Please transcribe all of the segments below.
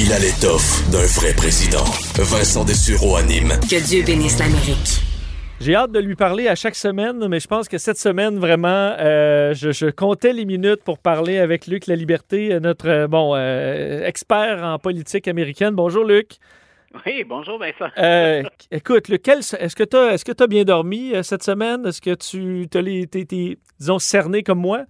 Il a l'étoffe d'un vrai président. Vincent Dessureau anime. Que Dieu bénisse l'Amérique. J'ai hâte de lui parler à chaque semaine, mais je pense que cette semaine, vraiment, euh, je, comptais les minutes pour parler avec Luc La Liberté, euh, notre euh, bon expert en politique américaine. Bonjour, Luc. Oui, bonjour Vincent. écoute, lequel, est-ce que tu as, est-ce que as bien dormi cette semaine? Est-ce que tu été, disons, cerné comme moi?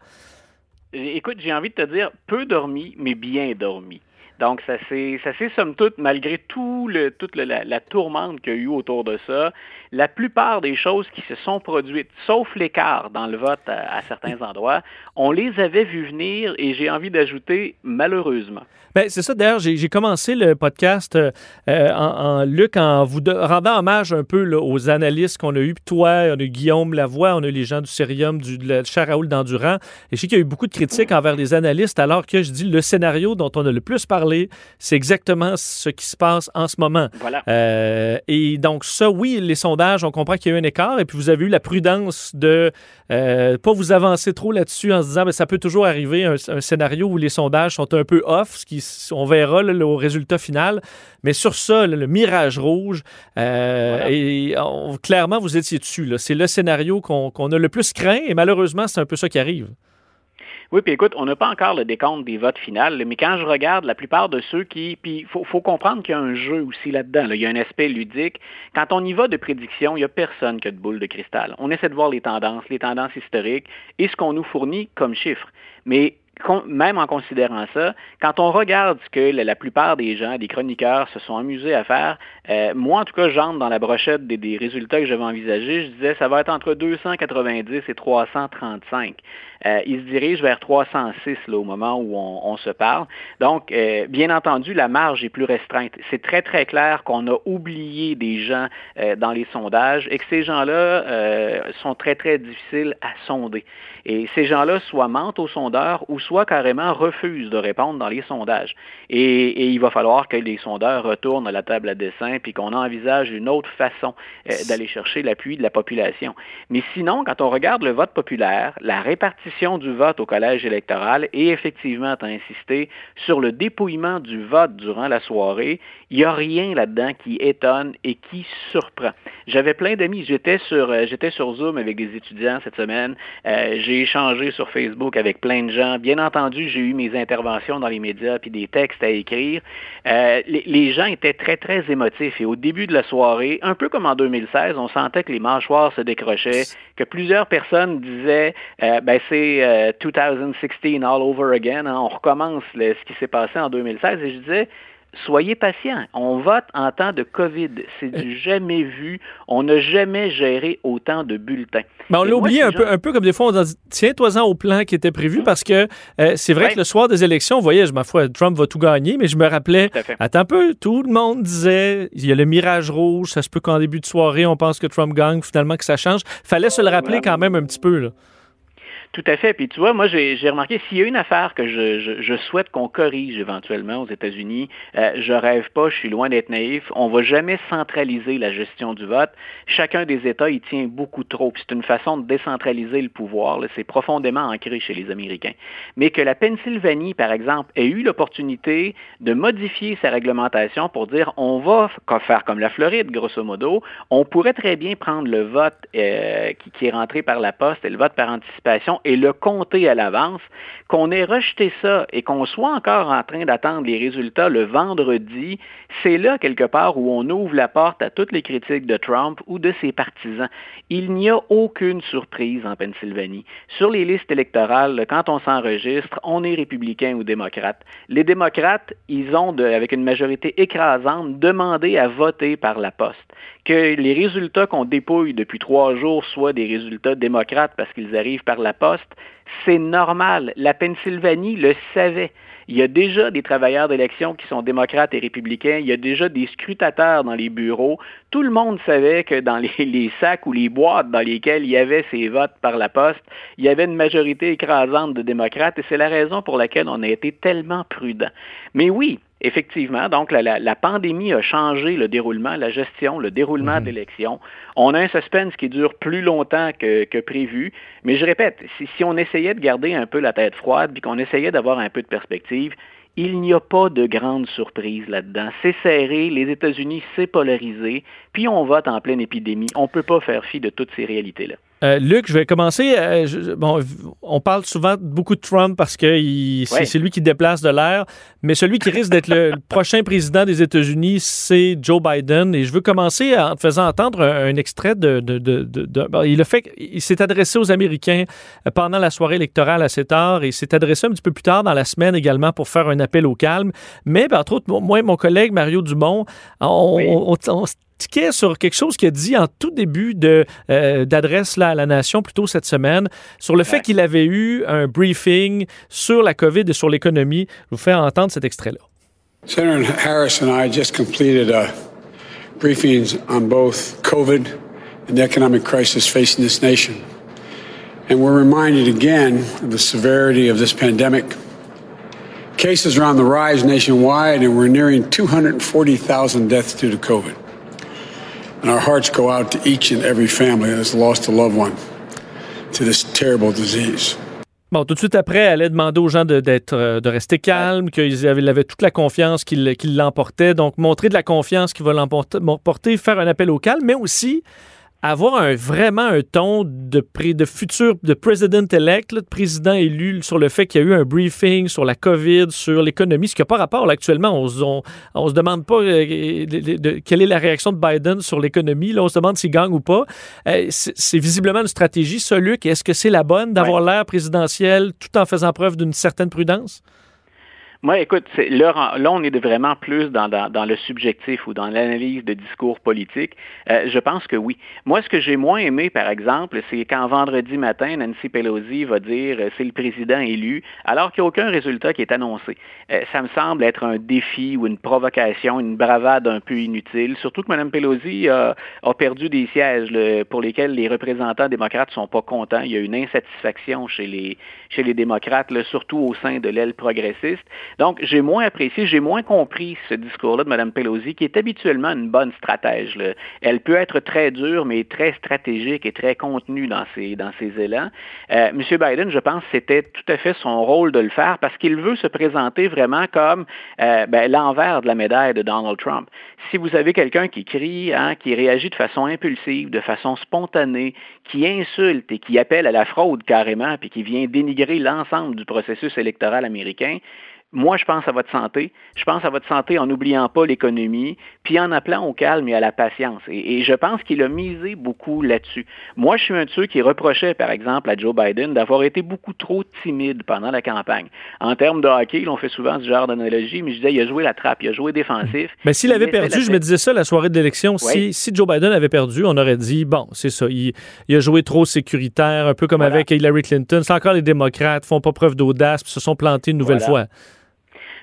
Écoute, j'ai envie de te dire peu dormi, mais bien dormi. Donc, ça s'est, ça s'est somme toute, malgré tout le, toute la, la, tourmente qu'il y a eu autour de ça, la plupart des choses qui se sont produites, sauf l'écart dans le vote à, certains endroits, on les avait vues venir et j'ai envie d'ajouter malheureusement. Bien, c'est ça. D'ailleurs, j'ai, commencé le podcast euh, en, Luc en vous rendant hommage un peu aux analystes qu'on a eus. Toi, on a eu Guillaume Lavoie, on a eu les gens du Cérium, du de Raoul d'Endurant. Et je sais qu'il y a eu beaucoup de critiques envers les analystes, alors que je dis le scénario dont on a le plus parlé c'est exactement ce qui se passe en ce moment. Voilà. Euh, et donc, ça, oui, les sondages, on comprend qu'il y a eu un écart. Et puis, vous avez eu la prudence de ne euh, pas vous avancer trop là-dessus en se disant, que ben, ça peut toujours arriver un, scénario où les sondages sont un peu off, ce qui, on verra le résultat final. Mais sur ça, le, mirage rouge, euh, et clairement, vous étiez dessus. C'est le scénario qu'on a le plus craint. Et malheureusement, c'est un peu ça qui arrive. Oui, puis écoute, on n'a pas encore le décompte des votes finales, mais quand je regarde la plupart de ceux qui. Puis il faut, comprendre qu'il y a un jeu aussi là-dedans. Il y a un aspect ludique. Quand on y va de prédiction, il n'y a personne qui a de boule de cristal. On essaie de voir les tendances, les tendances historiques et ce qu'on nous fournit comme chiffres. Mais même en considérant ça, quand on regarde ce que la, plupart des gens, des chroniqueurs se sont amusés à faire, euh, moi en tout cas, j'entre dans la brochette des, résultats que j'avais envisagés. Je disais, ça va être entre 290 et 335. Euh, il se dirige vers 306 là, au moment où on, se parle. Donc, euh, bien entendu, la marge est plus restreinte. C'est très, très clair qu'on a oublié des gens dans les sondages et que ces gens-là sont très, très difficiles à sonder. Et ces gens-là soit mentent aux sondeurs ou soit carrément refusent de répondre dans les sondages. Et, il va falloir que les sondeurs retournent à la table à dessin puis qu'on envisage une autre façon euh, d'aller chercher l'appui de la population. Mais sinon, quand on regarde le vote populaire, la répartition du vote au collège électoral et effectivement, tu as insisté sur le dépouillement du vote durant la soirée, il n'y a rien là-dedans qui étonne et qui surprend. J'avais plein d'amis, j'étais sur, euh, j'étais sur Zoom avec des étudiants cette semaine, euh, j'ai échangé sur Facebook avec plein de gens, bien entendu, j'ai eu mes interventions dans les médias puis des textes à écrire. Euh, les, gens étaient très, très émotifs et au début de la soirée, un peu comme en 2016, on sentait que les mâchoires se décrochaient, que plusieurs personnes disaient euh, ben c'est 2016 euh, all over again, hein, on recommence ce qui s'est passé en 2016 et je disais soyez patients. On vote en temps de COVID. C'est du jamais vu. On n'a jamais géré autant de bulletins. Mais on l'a oublié un, peu, un peu comme des fois, on dit tiens-toi-en au plan qui était prévu parce que euh, c'est vrai que le soir des élections, vous voyez, je m'en fous, Trump va tout gagner, mais je me rappelais, attends un peu, tout le monde disait il y a le mirage rouge, ça se peut qu'en début de soirée, on pense que Trump gagne, finalement que ça change. Fallait se le rappeler quand même un petit peu. Là. Tout à fait. Puis tu vois, moi, j'ai remarqué, s'il y a une affaire que je, souhaite qu'on corrige éventuellement aux États-Unis, euh, je rêve pas, je suis loin d'être naïf, on va jamais centraliser la gestion du vote. Chacun des États y tient beaucoup trop. C'est une façon de décentraliser le pouvoir. C'est profondément ancré chez les Américains. Mais que la Pennsylvanie, par exemple, ait eu l'opportunité de modifier sa réglementation pour dire on va faire comme la Floride, grosso modo, on pourrait très bien prendre le vote euh, qui, qui est rentré par la poste et le vote par anticipation et le compter à l'avance, qu'on ait rejeté ça et qu'on soit encore en train d'attendre les résultats le vendredi, c'est là quelque part où on ouvre la porte à toutes les critiques de Trump ou de ses partisans. Il n'y a aucune surprise en Pennsylvanie. Sur les listes électorales, quand on s'enregistre, on est républicain ou démocrate. Les démocrates, ils ont, avec une majorité écrasante, demandé à voter par la poste. Que les résultats qu'on dépouille depuis trois jours soient des résultats démocrates parce qu'ils arrivent par la poste, c'est normal. La Pennsylvanie le savait. Il y a déjà des travailleurs d'élection qui sont démocrates et républicains. Il y a déjà des scrutateurs dans les bureaux. Tout le monde savait que dans les, sacs ou les boîtes dans lesquelles il y avait ces votes par la poste, il y avait une majorité écrasante de démocrates et c'est la raison pour laquelle on a été tellement prudent. Mais oui, Effectivement, donc la, pandémie a changé le déroulement, la gestion, le déroulement mhm. d'élections. On a un suspense qui dure plus longtemps que, prévu, mais je répète, si, si, on essayait de garder un peu la tête froide, puis qu'on essayait d'avoir un peu de perspective, il n'y a pas de grande surprise là-dedans. C'est serré, les États-Unis, c'est polarisé, puis on vote en pleine épidémie. On ne peut pas faire fi de toutes ces réalités-là. Euh, Luc, je vais commencer. Euh, bon, on parle souvent beaucoup de Trump parce que c'est lui qui déplace de l'air, mais celui qui risque d'être le prochain président des États-Unis, c'est Joe Biden. Et je veux commencer en te faisant entendre un, extrait de. il a fait, il s'est adressé aux Américains euh, pendant la soirée électorale assez tard et s'est adressé un petit peu plus tard dans la semaine également pour faire un appel au calme. Mais, entre autres, moi et mon collègue Mario Dumont, on, on sur quelque chose qu'il a dit en tout début de, euh, d'adresse à la nation, plutôt cette semaine, sur le fait qu'il avait eu un briefing sur la COVID et sur l'économie. Je vous fais entendre cet extrait-là. Senator Harris and I just completed a briefings on both COVID and the economic crisis facing this nation. And we're reminded again of the severity of this pandemic. Cases are on the rise nationwide, and we're nearing 240,000 deaths due to COVID. And our hearts go out to each and every family that has lost a loved one to this terrible disease. Bon, tout de suite après, elle allait demander aux gens de, d'être, euh, de rester calmes, qu'ils avaient, avaient, toute la confiance qu'ils, qu'ils l'emportaient. Donc, montrer de la confiance qu'ils va l'emporter, faire un appel au calme, mais aussi avoir un, vraiment un ton de, de futur, de president-elect, de président élu, sur le fait qu'il y a eu un briefing sur la COVID, sur l'économie, ce qui n'a pas rapport là, actuellement. On ne se demande pas euh, quelle est la réaction de Biden sur l'économie. Là, on se demande s'il gagne ou pas. Euh, c'est visiblement une stratégie, ça, Luc. Est-ce que c'est la bonne d'avoir l'air présidentiel tout en faisant preuve d'une certaine prudence? Moi, écoute, là, on est vraiment plus dans, le subjectif ou dans l'analyse de discours politique. Euh, je pense que oui. Moi, ce que j'ai moins aimé, par exemple, c'est quand vendredi matin, Nancy Pelosi va dire euh, c'est le président élu, alors qu'il n'y a aucun résultat qui est annoncé. Euh, ça me semble être un défi ou une provocation, une bravade un peu inutile, surtout que Mme Pelosi a, perdu des sièges pour lesquels les représentants démocrates ne sont pas contents. Il y a une insatisfaction chez les, démocrates, surtout au sein de l'aile progressiste. Donc, j'ai moins apprécié, j'ai moins compris ce discours-là de Mme Pelosi, qui est habituellement une bonne stratège. Elle peut être très dure, mais très stratégique et très contenue dans ses, dans ses élans. Euh, M. Biden, je pense, c'était tout à fait son rôle de le faire parce qu'il veut se présenter vraiment comme euh, ben, l'envers de la médaille de Donald Trump. Si vous avez quelqu'un qui crie, hein, qui réagit de façon impulsive, de façon spontanée, qui insulte et qui appelle à la fraude carrément, puis qui vient dénigrer l'ensemble du processus électoral américain, moi, je pense à votre santé. Je pense à votre santé en n'oubliant pas l'économie, puis en appelant au calme et à la patience. Et, je pense qu'il a misé beaucoup là-dessus. Moi, je suis un de ceux qui reprochait, par exemple, à Joe Biden d'avoir été beaucoup trop timide pendant la campagne. En termes de hockey, on fait souvent ce genre d'analogie, mais je disais, il a joué la trappe, il a joué défensif. Mais s'il avait perdu, je me disais ça la soirée d'élection, si, si, Joe Biden avait perdu, on aurait dit, bon, c'est ça, il, a joué trop sécuritaire, un peu comme avec Hillary Clinton. C'est encore les démocrates, font pas preuve d'audace, puis se sont plantés une nouvelle fois.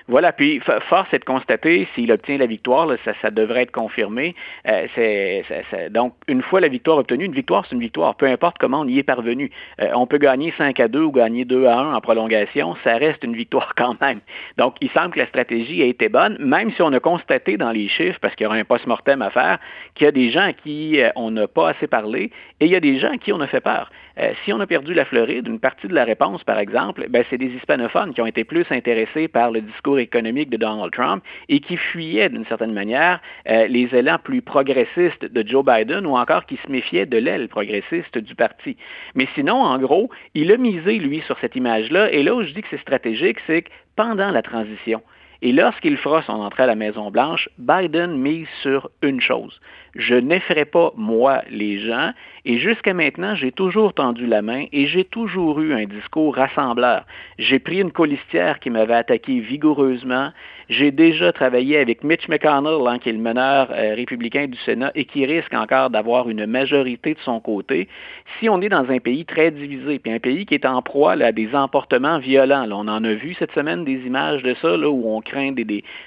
Voilà, puis force est de constater, s'il obtient la victoire, ça, devrait être confirmé. Euh, c'est, donc, une fois la victoire obtenue, une victoire, c'est une victoire, peu importe comment on y est parvenu. Euh, on peut gagner 5 à 2 ou gagner 2 à 1 en prolongation, ça reste une victoire quand même. Donc, il semble que la stratégie a été bonne, même si on a constaté dans les chiffres, parce qu'il y aura un post-mortem à faire, qu'il y a des gens à qui euh, on n'a pas assez parlé et il y a des gens à qui on a fait peur. Euh, si on a perdu la Floride, une partie de la réponse, par exemple, ben, c'est des hispanophones qui ont été plus intéressés par le discours économique de Donald Trump et qui fuyaient d'une certaine manière euh, les élans plus progressistes de Joe Biden ou encore qui se méfiaient de l'aile progressiste du parti. Mais sinon, en gros, il a misé, lui, sur cette image-là. Et là où je dis que c'est stratégique, c'est que pendant la transition, et lorsqu'il fera son entrée à la Maison-Blanche, Biden mise sur une chose. Je n'effraie pas, moi, les gens, et jusqu'à maintenant, j'ai toujours tendu la main et j'ai toujours eu un discours rassembleur. J'ai pris une colistière qui m'avait attaqué vigoureusement. J'ai déjà travaillé avec Mitch McConnell, hein, qui est le meneur euh, républicain du Sénat et qui risque encore d'avoir une majorité de son côté. Si on est dans un pays très divisé, puis un pays qui est en proie à des emportements violents, on en a vu cette semaine des images de ça, là, où on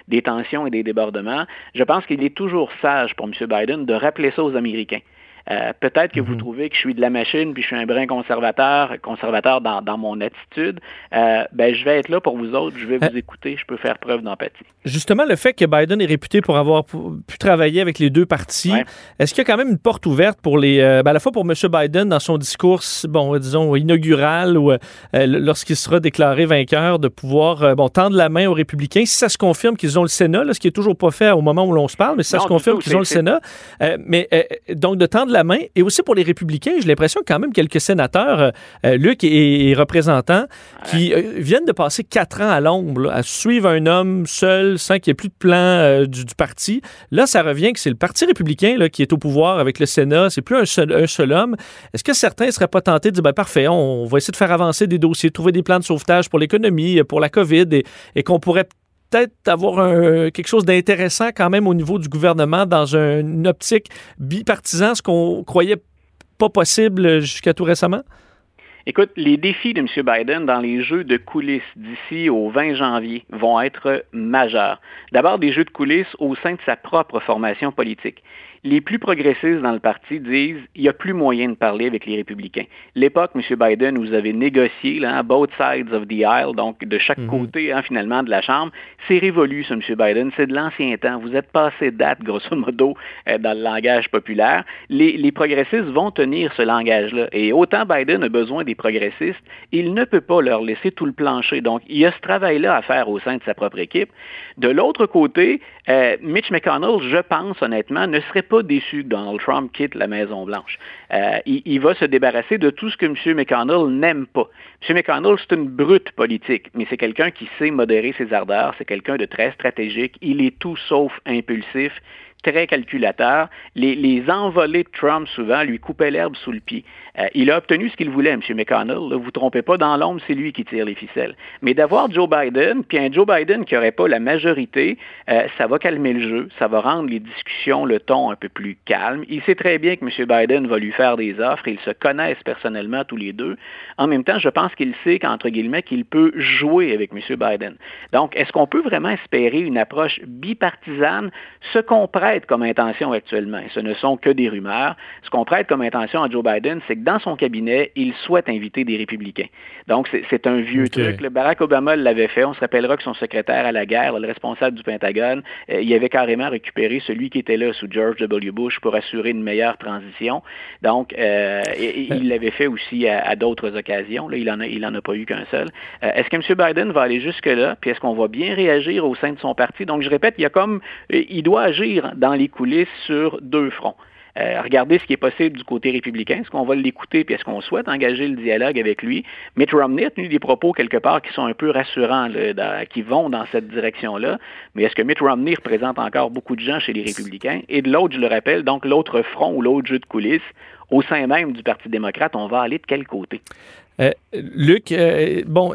des tensions et des débordements, je pense qu'il est toujours sage pour M. Biden de rappeler ça aux Américains. Euh, peut-être que vous Mhm. trouvez que je suis de la machine, puis je suis un brin conservateur, conservateur dans, dans mon attitude. Euh, ben, je vais être là pour vous autres, je vais vous écouter, je peux faire preuve d'empathie. Justement, le fait que Biden est réputé pour avoir pu travailler avec les deux partis, Ouais. est-ce qu'il y a quand même une porte ouverte pour les, euh, ben, à la fois pour M. Biden dans son discours, bon, disons, inaugural ou euh, lorsqu'il sera déclaré vainqueur, de pouvoir, euh, bon, tendre la main aux républicains, si ça se confirme qu'ils ont le Sénat, là, ce qui est toujours pas fait au moment où l'on se parle, mais si ça Non, se confirme qu'ils ont le Sénat, euh, mais euh, donc de tendre la main, et aussi pour les républicains, j'ai l'impression quand même quelques sénateurs, euh, euh, Luc et, et représentants, qui euh, viennent de passer quatre ans à l'ombre, à suivre un homme seul, sans qu'il n'y ait plus de plan euh, du, du parti. Là, ça revient que c'est le Parti républicain là, qui est au pouvoir avec le Sénat. C'est plus un seul, un seul homme. Est-ce que certains ne seraient pas tentés de dire, ben, parfait, on, va essayer de faire avancer des dossiers, trouver des plans de sauvetage pour l'économie, pour la COVID, et, et qu'on pourrait peut-être avoir quelque chose d'intéressant quand même au niveau du gouvernement dans un- une optique bipartisan, ce qu'on croyait pas possible jusqu'à tout récemment? Écoute, les défis de M. Biden dans les jeux de coulisses d'ici au 20 janvier vont être majeurs. D'abord, des jeux de coulisses au sein de sa propre formation politique. Les plus progressistes dans le parti disent il n'y a plus moyen de parler avec les républicains. L'époque, M. Biden, où vous avez négocié, là, both sides of the aisle, donc de chaque Mhm. côté, hein, finalement, de la Chambre, c'est révolu, ça, M. Biden. C'est de l'ancien temps. Vous êtes passé date, grosso modo, euh, dans le langage populaire. Les, les progressistes vont tenir ce langage-là. Et autant Biden a besoin des progressistes, il ne peut pas leur laisser tout le plancher. Donc, il y a ce travail-là à faire au sein de sa propre équipe. De l'autre côté, euh, Mitch McConnell, je pense honnêtement, ne serait pas déçu que Donald Trump quitte la Maison-Blanche. Euh, il, il va se débarrasser de tout ce que M. McConnell n'aime pas. M. McConnell, c'est une brute politique, mais c'est quelqu'un qui sait modérer ses ardeurs, c'est quelqu'un de très stratégique, il est tout sauf impulsif très calculateur. Les, les envolées de Trump, souvent, lui coupaient l'herbe sous le pied. Euh, il a obtenu ce qu'il voulait, M. McConnell. Vous ne trompez pas, dans l'ombre, c'est lui qui tire les ficelles. Mais d'avoir Joe Biden, puis un Joe Biden qui n'aurait pas la majorité, euh, ça va calmer le jeu, ça va rendre les discussions, le ton un peu plus calme. Il sait très bien que M. Biden va lui faire des offres, ils se connaissent personnellement tous les deux. En même temps, je pense qu'il sait qu'entre guillemets, qu'il peut jouer avec M. Biden. Donc, est-ce qu'on peut vraiment espérer une approche bipartisane? Ce qu'on prête comme intention actuellement, ce ne sont que des rumeurs, ce qu'on prête comme intention à Joe Biden, c'est que dans son cabinet, il souhaite inviter des républicains. Donc, c'est- un vieux truc. Le Barack Obama l'avait fait. On se rappellera que son secrétaire à la guerre, le responsable du Pentagone, euh, il avait carrément récupéré celui qui était là sous George W. Bush pour assurer une meilleure transition. Donc, euh, et- et il l'avait fait aussi à, à d'autres occasions. Là, il en a, il en a pas eu qu'un seul. Euh, est-ce que M. Biden va aller jusque-là? Puis est-ce qu'on va bien réagir au sein de son parti? Donc, je répète, il y a comme, euh, il doit agir dans les coulisses sur deux fronts. Euh, regardez ce qui est possible du côté républicain. Est-ce qu'on va l'écouter puis est-ce qu'on souhaite engager le dialogue avec lui? Mitt Romney a tenu des propos quelque part qui sont un peu rassurants, qui vont dans cette direction-là. Mais est-ce que Mitt Romney représente encore beaucoup de gens chez les républicains? Et de l'autre, je le rappelle, donc l'autre front ou l'autre jeu de coulisses, au sein même du Parti démocrate, on va aller de quel côté? Euh, Luc, euh, bon,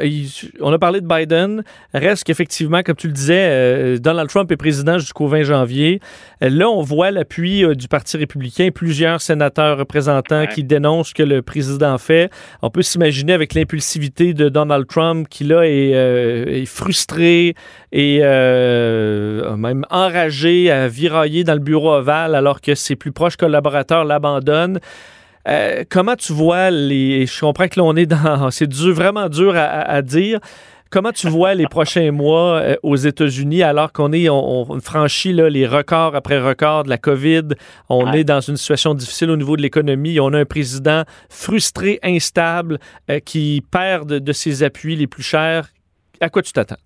on a parlé de Biden. Reste qu'effectivement, comme tu le disais, euh, Donald Trump est président jusqu'au 20 janvier. Là, on voit l'appui du Parti républicain. Plusieurs sénateurs représentants Ouais. qui dénoncent ce que le président fait. On peut s'imaginer avec l'impulsivité de Donald Trump qui, là, est, est frustré et même enragé à virailler dans le bureau ovale alors que ses plus proches collaborateurs l'abandonnent. Euh, comment tu vois les. Je comprends que là, on est dans. C'est dur, vraiment dur à, dire. Comment tu vois les prochains mois euh, aux États-Unis alors qu'on est, on, on franchit là, les records après records de la COVID, on Ouais. est dans une situation difficile au niveau de l'économie, on a un président frustré, instable, euh, qui perd de, de ses appuis les plus chers. À quoi tu t'attends?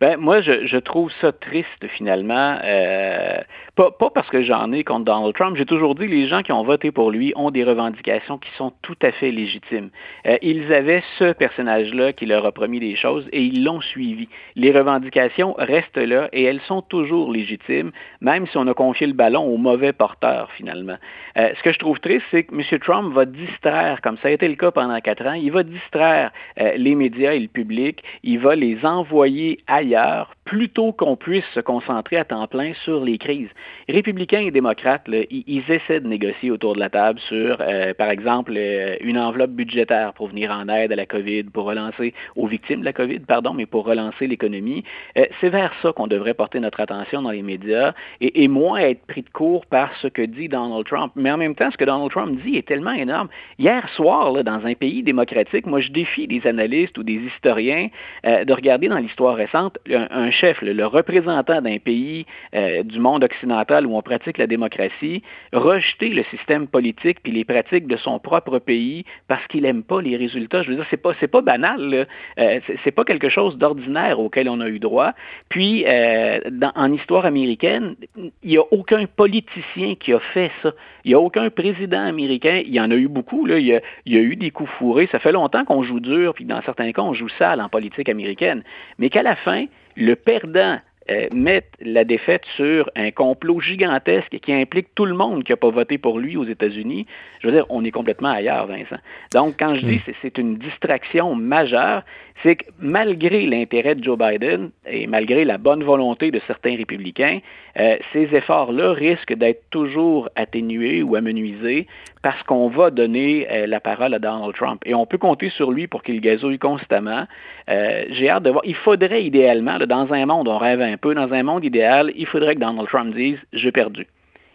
Ben, moi, je, je trouve ça triste, finalement. Euh, pas, pas parce que j'en ai contre Donald Trump. J'ai toujours dit que les gens qui ont voté pour lui ont des revendications qui sont tout à fait légitimes. Euh, ils avaient ce personnage-là qui leur a promis des choses et ils l'ont suivi. Les revendications restent là et elles sont toujours légitimes, même si on a confié le ballon au mauvais porteur, finalement. Euh, ce que je trouve triste, c'est que M. Trump va distraire, comme ça a été le cas pendant quatre ans, il va distraire euh, les médias et le public, il va les envoyer ailleurs plutôt qu'on puisse se concentrer à temps plein sur les crises. Républicains et démocrates, ils, essaient de négocier autour de la table sur, euh, par exemple, euh, une enveloppe budgétaire pour venir en aide à la COVID, pour relancer aux victimes de la COVID, pardon, mais pour relancer l'économie. Euh, c'est vers ça qu'on devrait porter notre attention dans les médias et, moins être pris de court par ce que dit Donald Trump. Mais en même temps, ce que Donald Trump dit est tellement énorme. Hier soir, là, dans un pays démocratique, moi, je défie des analystes ou des historiens de regarder dans l'histoire récente un, chef, le, représentant d'un pays du monde occidental où on pratique la démocratie, rejeter le système politique puis les pratiques de son propre pays parce qu'il n'aime pas les résultats. Je veux dire, c'est pas, pas banal. Euh, c'est pas quelque chose d'ordinaire auquel on a eu droit. Puis, euh, en histoire américaine, il n'y a aucun politicien qui a fait ça. Il n'y a aucun président américain. Il y en a eu beaucoup. Là. Il y a eu des coups fourrés. Ça fait longtemps qu'on joue dur, puis dans certains cas, on joue sale en politique américaine. Mais qu'à la fin, le perdant euh, mettre la défaite sur un complot gigantesque qui implique tout le monde qui n'a pas voté pour lui aux États-Unis, je veux dire, on est complètement ailleurs, Vincent. Donc, quand je dis que c'est une distraction majeure, c'est que malgré l'intérêt de Joe Biden et malgré la bonne volonté de certains républicains, euh, ces efforts-là risquent d'être toujours atténués ou amenuisés parce qu'on va donner euh, la parole à Donald Trump. Et on peut compter sur lui pour qu'il gazouille constamment. J'ai hâte de voir. Il faudrait idéalement, dans un monde, on rêve un peu, dans un monde idéal, il faudrait que Donald Trump dise j'ai perdu.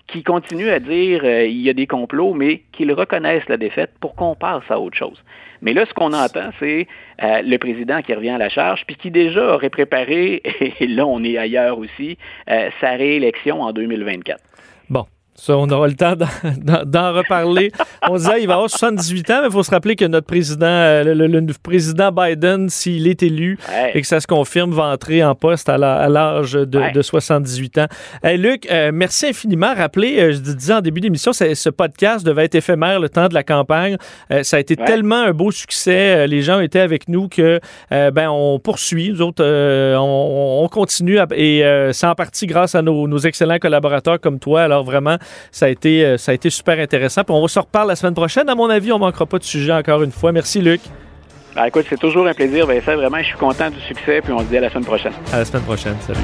Qu'il continue à dire euh, il y a des complots, mais qu'il reconnaisse la défaite pour qu'on passe à autre chose. Mais là, ce qu'on entend, c'est euh, le président qui revient à la charge, puis qui déjà aurait préparé, et là on est ailleurs aussi, euh, sa réélection en 2024. Bon, ça, on aura le temps d'en reparler. On disait il va avoir 78 ans, mais il faut se rappeler que notre président, euh, le, président Biden, s'il est élu et que ça se confirme, va entrer en poste à l'âge de, 78 ans. Luc, euh, merci infiniment. Rappelez, euh, je disais en début d'émission, ce podcast devait être éphémère le temps de la campagne. ça a été tellement un beau succès. les gens étaient avec nous que ben on poursuit. Nous autres, on, continue et c'est en partie grâce à nos, nos excellents collaborateurs comme toi. Alors vraiment, ça a été, euh, ça a été super intéressant. Puis on se reparle la semaine prochaine. À mon avis, on manquera pas de sujet encore une fois. Merci, Luc. Ben, écoute, c'est toujours un plaisir, Vincent. Vraiment, je suis content du succès. Puis on se dit à la semaine prochaine. À la semaine prochaine. Salut.